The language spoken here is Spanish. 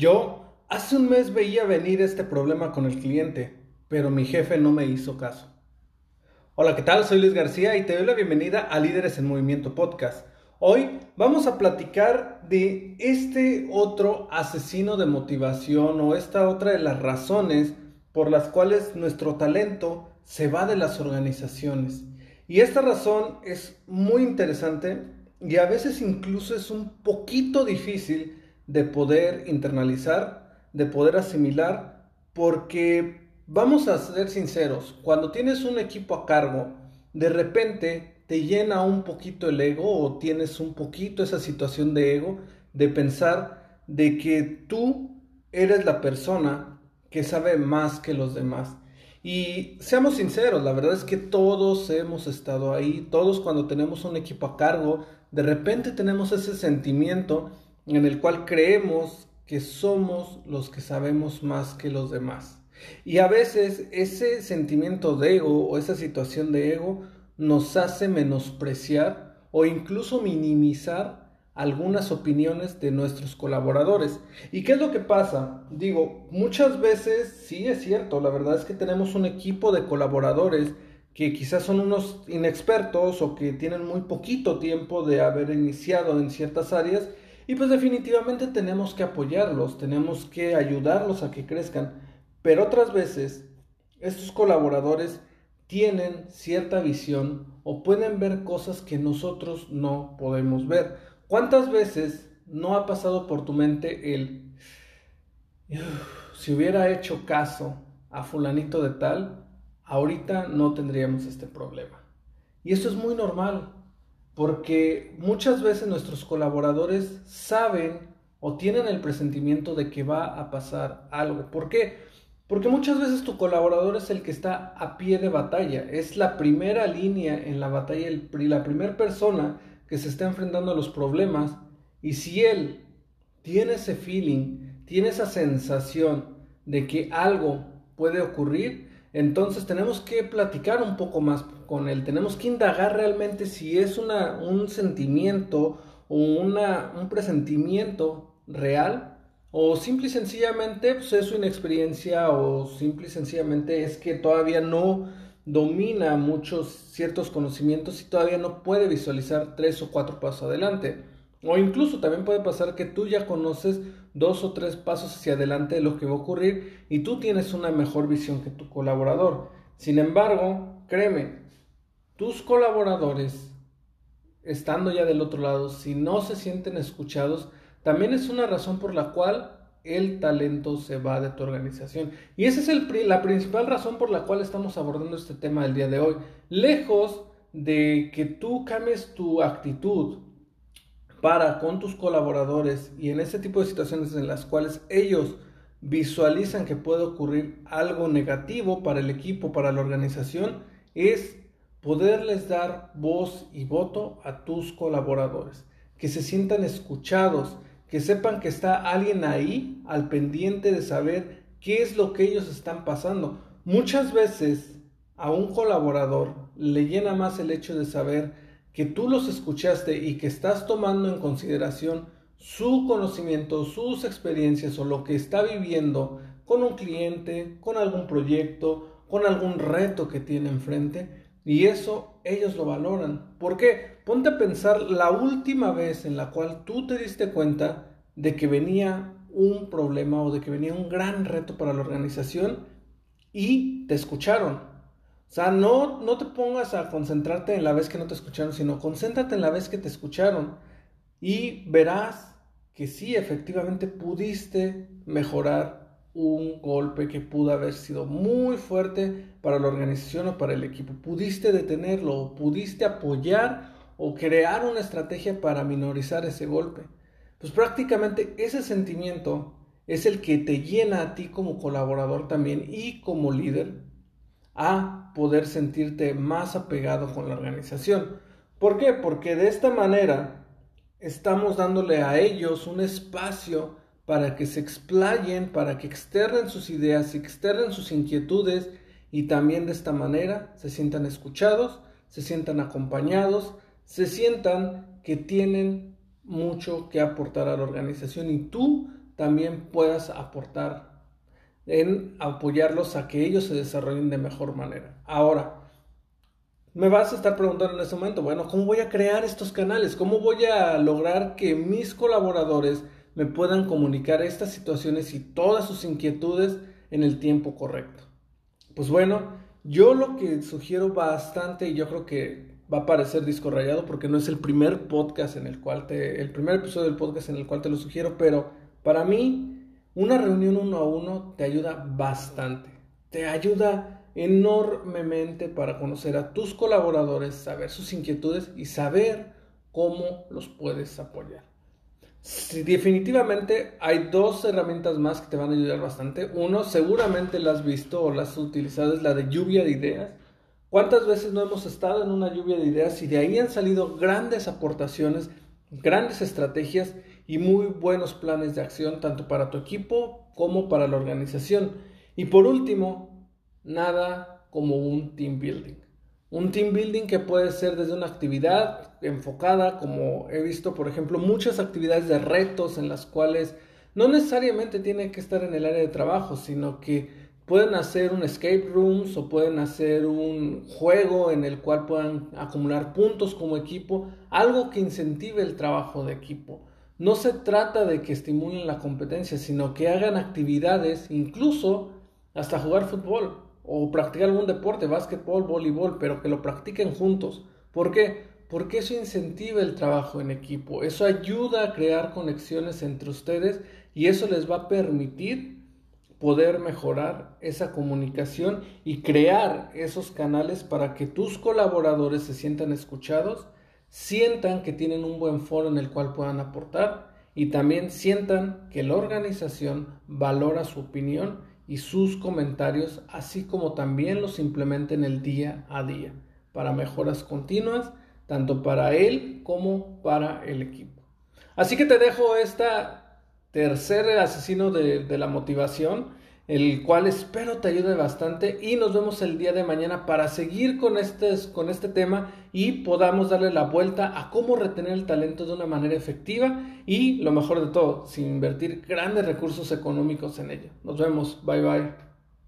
Yo hace un mes veía venir este problema con el cliente, pero mi jefe no me hizo caso. Hola, ¿qué tal? Soy Luis García y te doy la bienvenida a Líderes en Movimiento Podcast. Hoy vamos a platicar de este otro asesino de motivación o esta otra de las razones por las cuales nuestro talento se va de las organizaciones. Y esta razón es muy interesante y a veces incluso es un poquito difícil de poder internalizar, de poder asimilar, porque vamos a ser sinceros, cuando tienes un equipo a cargo, de repente te llena un poquito el ego o tienes un poquito esa situación de ego de pensar de que tú eres la persona que sabe más que los demás. Y seamos sinceros, la verdad es que todos hemos estado ahí, todos cuando tenemos un equipo a cargo, de repente tenemos ese sentimiento en el cual creemos que somos los que sabemos más que los demás. Y a veces ese sentimiento de ego o esa situación de ego nos hace menospreciar o incluso minimizar algunas opiniones de nuestros colaboradores. ¿Y qué es lo que pasa? Digo, muchas veces sí es cierto, la verdad es que tenemos un equipo de colaboradores que quizás son unos inexpertos o que tienen muy poquito tiempo de haber iniciado en ciertas áreas y pues definitivamente tenemos que apoyarlos, tenemos que ayudarlos a que crezcan. Pero otras veces, estos colaboradores tienen cierta visión o pueden ver cosas que nosotros no podemos ver. ¿Cuántas veces no ha pasado por tu mente el, si hubiera hecho caso a fulanito de tal, ahorita no tendríamos este problema? Y eso es muy normal porque muchas veces nuestros colaboradores saben o tienen el presentimiento de que va a pasar algo. ¿Por qué? Porque muchas veces tu colaborador es el que está a pie de batalla, es la primera línea en la batalla, la primera persona que se está enfrentando a los problemas y si él tiene ese feeling, tiene esa sensación de que algo puede ocurrir, entonces tenemos que platicar un poco más con él, tenemos que indagar realmente si es un sentimiento o un presentimiento real o simple y sencillamente pues, es su inexperiencia o simple y sencillamente es que todavía no domina muchos ciertos conocimientos y todavía no puede visualizar tres o cuatro pasos adelante. O incluso también puede pasar que tú ya conoces dos o tres pasos hacia adelante de lo que va a ocurrir y tú tienes una mejor visión que tu colaborador. Sin embargo, créeme, tus colaboradores, estando ya del otro lado, si no se sienten escuchados, también es una razón por la cual el talento se va de tu organización. Y esa es la principal razón por la cual estamos abordando este tema del día de hoy. Lejos de que tú cambies tu actitud, para con tus colaboradores y en ese tipo de situaciones en las cuales ellos visualizan que puede ocurrir algo negativo para el equipo, para la organización, es poderles dar voz y voto a tus colaboradores, que se sientan escuchados, que sepan que está alguien ahí al pendiente de saber qué es lo que ellos están pasando. Muchas veces a un colaborador le llena más el hecho de saber que tú los escuchaste y que estás tomando en consideración su conocimiento, sus experiencias o lo que está viviendo con un cliente, con algún proyecto, con algún reto que tiene enfrente. Y eso ellos lo valoran. ¿Por qué? Ponte a pensar la última vez en la cual tú te diste cuenta de que venía un problema o de que venía un gran reto para la organización y te escucharon. O sea, no, no te pongas a concentrarte en la vez que no te escucharon, sino concéntrate en la vez que te escucharon y verás que sí, efectivamente pudiste mejorar un golpe que pudo haber sido muy fuerte para la organización o para el equipo. Pudiste detenerlo o pudiste apoyar o crear una estrategia para minorizar ese golpe. Pues prácticamente ese sentimiento es el que te llena a ti como colaborador también y como líder a poder sentirte más apegado con la organización. ¿Por qué? Porque de esta manera estamos dándole a ellos un espacio para que se explayen, para que externen sus ideas, externen sus inquietudes y también de esta manera se sientan escuchados, se sientan acompañados, se sientan que tienen mucho que aportar a la organización y tú también puedas aportar en apoyarlos a que ellos se desarrollen de mejor manera. Ahora, me vas a estar preguntando en este momento, bueno, ¿cómo voy a crear estos canales? ¿Cómo voy a lograr que mis colaboradores me puedan comunicar estas situaciones y todas sus inquietudes en el tiempo correcto? Pues bueno, yo lo que sugiero bastante y yo creo que va a parecer disco rayado porque no es el primer podcast en el cual te, el primer episodio del podcast en el cual te lo sugiero, pero para mí una reunión uno a uno te ayuda bastante, te ayuda enormemente para conocer a tus colaboradores, saber sus inquietudes y saber cómo los puedes apoyar. definitivamente hay dos herramientas más que te van a ayudar bastante. Uno, seguramente la has visto o la has utilizado, es la de lluvia de ideas. ¿Cuántas veces no hemos estado en una lluvia de ideas y de ahí han salido grandes aportaciones, grandes estrategias y muy buenos planes de acción, tanto para tu equipo como para la organización? Y por último, nada como un team building. Un team building que puede ser desde una actividad enfocada, como he visto, por ejemplo, muchas actividades de retos en las cuales no necesariamente tiene que estar en el área de trabajo, sino que pueden hacer un escape rooms o pueden hacer un juego en el cual puedan acumular puntos como equipo, algo que incentive el trabajo de equipo. No se trata de que estimulen la competencia, sino que hagan actividades, incluso hasta jugar fútbol o practicar algún deporte, básquetbol, voleibol, pero que lo practiquen juntos. ¿Por qué? Porque eso incentiva el trabajo en equipo, eso ayuda a crear conexiones entre ustedes y eso les va a permitir poder mejorar esa comunicación y crear esos canales para que tus colaboradores se sientan escuchados, sientan que tienen un buen foro en el cual puedan aportar y también sientan que la organización valora su opinión y sus comentarios, así como también los implementen el día a día para mejoras continuas, tanto para él como para el equipo. Así que te dejo esta tercer asesino de, de la motivación el cual espero te ayude bastante y nos vemos el día de mañana para seguir con este, con este tema y podamos darle la vuelta a cómo retener el talento de una manera efectiva y lo mejor de todo, sin invertir grandes recursos económicos en ello. Nos vemos, bye bye.